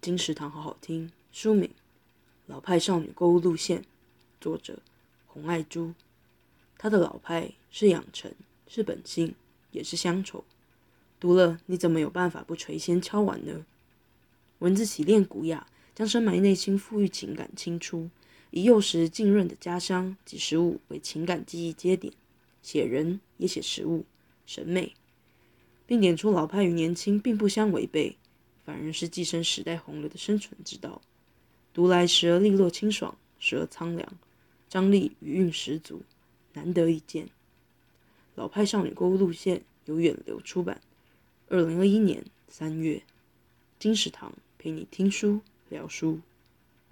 金石堂好好听。书名《老派少女购物路线》，作者洪爱珠。她的老派是养成，是本性，也是乡愁。读了你怎么有办法不垂涎敲碗呢？文字洗练古雅，将深埋内心富裕情感清出，以幼时浸润的家乡及食物为情感记忆节点，写人也写食物、审美，并点出老派与年轻并不相违背，反而是寄生时代洪流的生存之道。读来时而利落清爽，时而苍凉，张力余韵十足，难得一见。老派少女购物路线由远流出版，二零二一年三月。金石堂陪你听书聊书。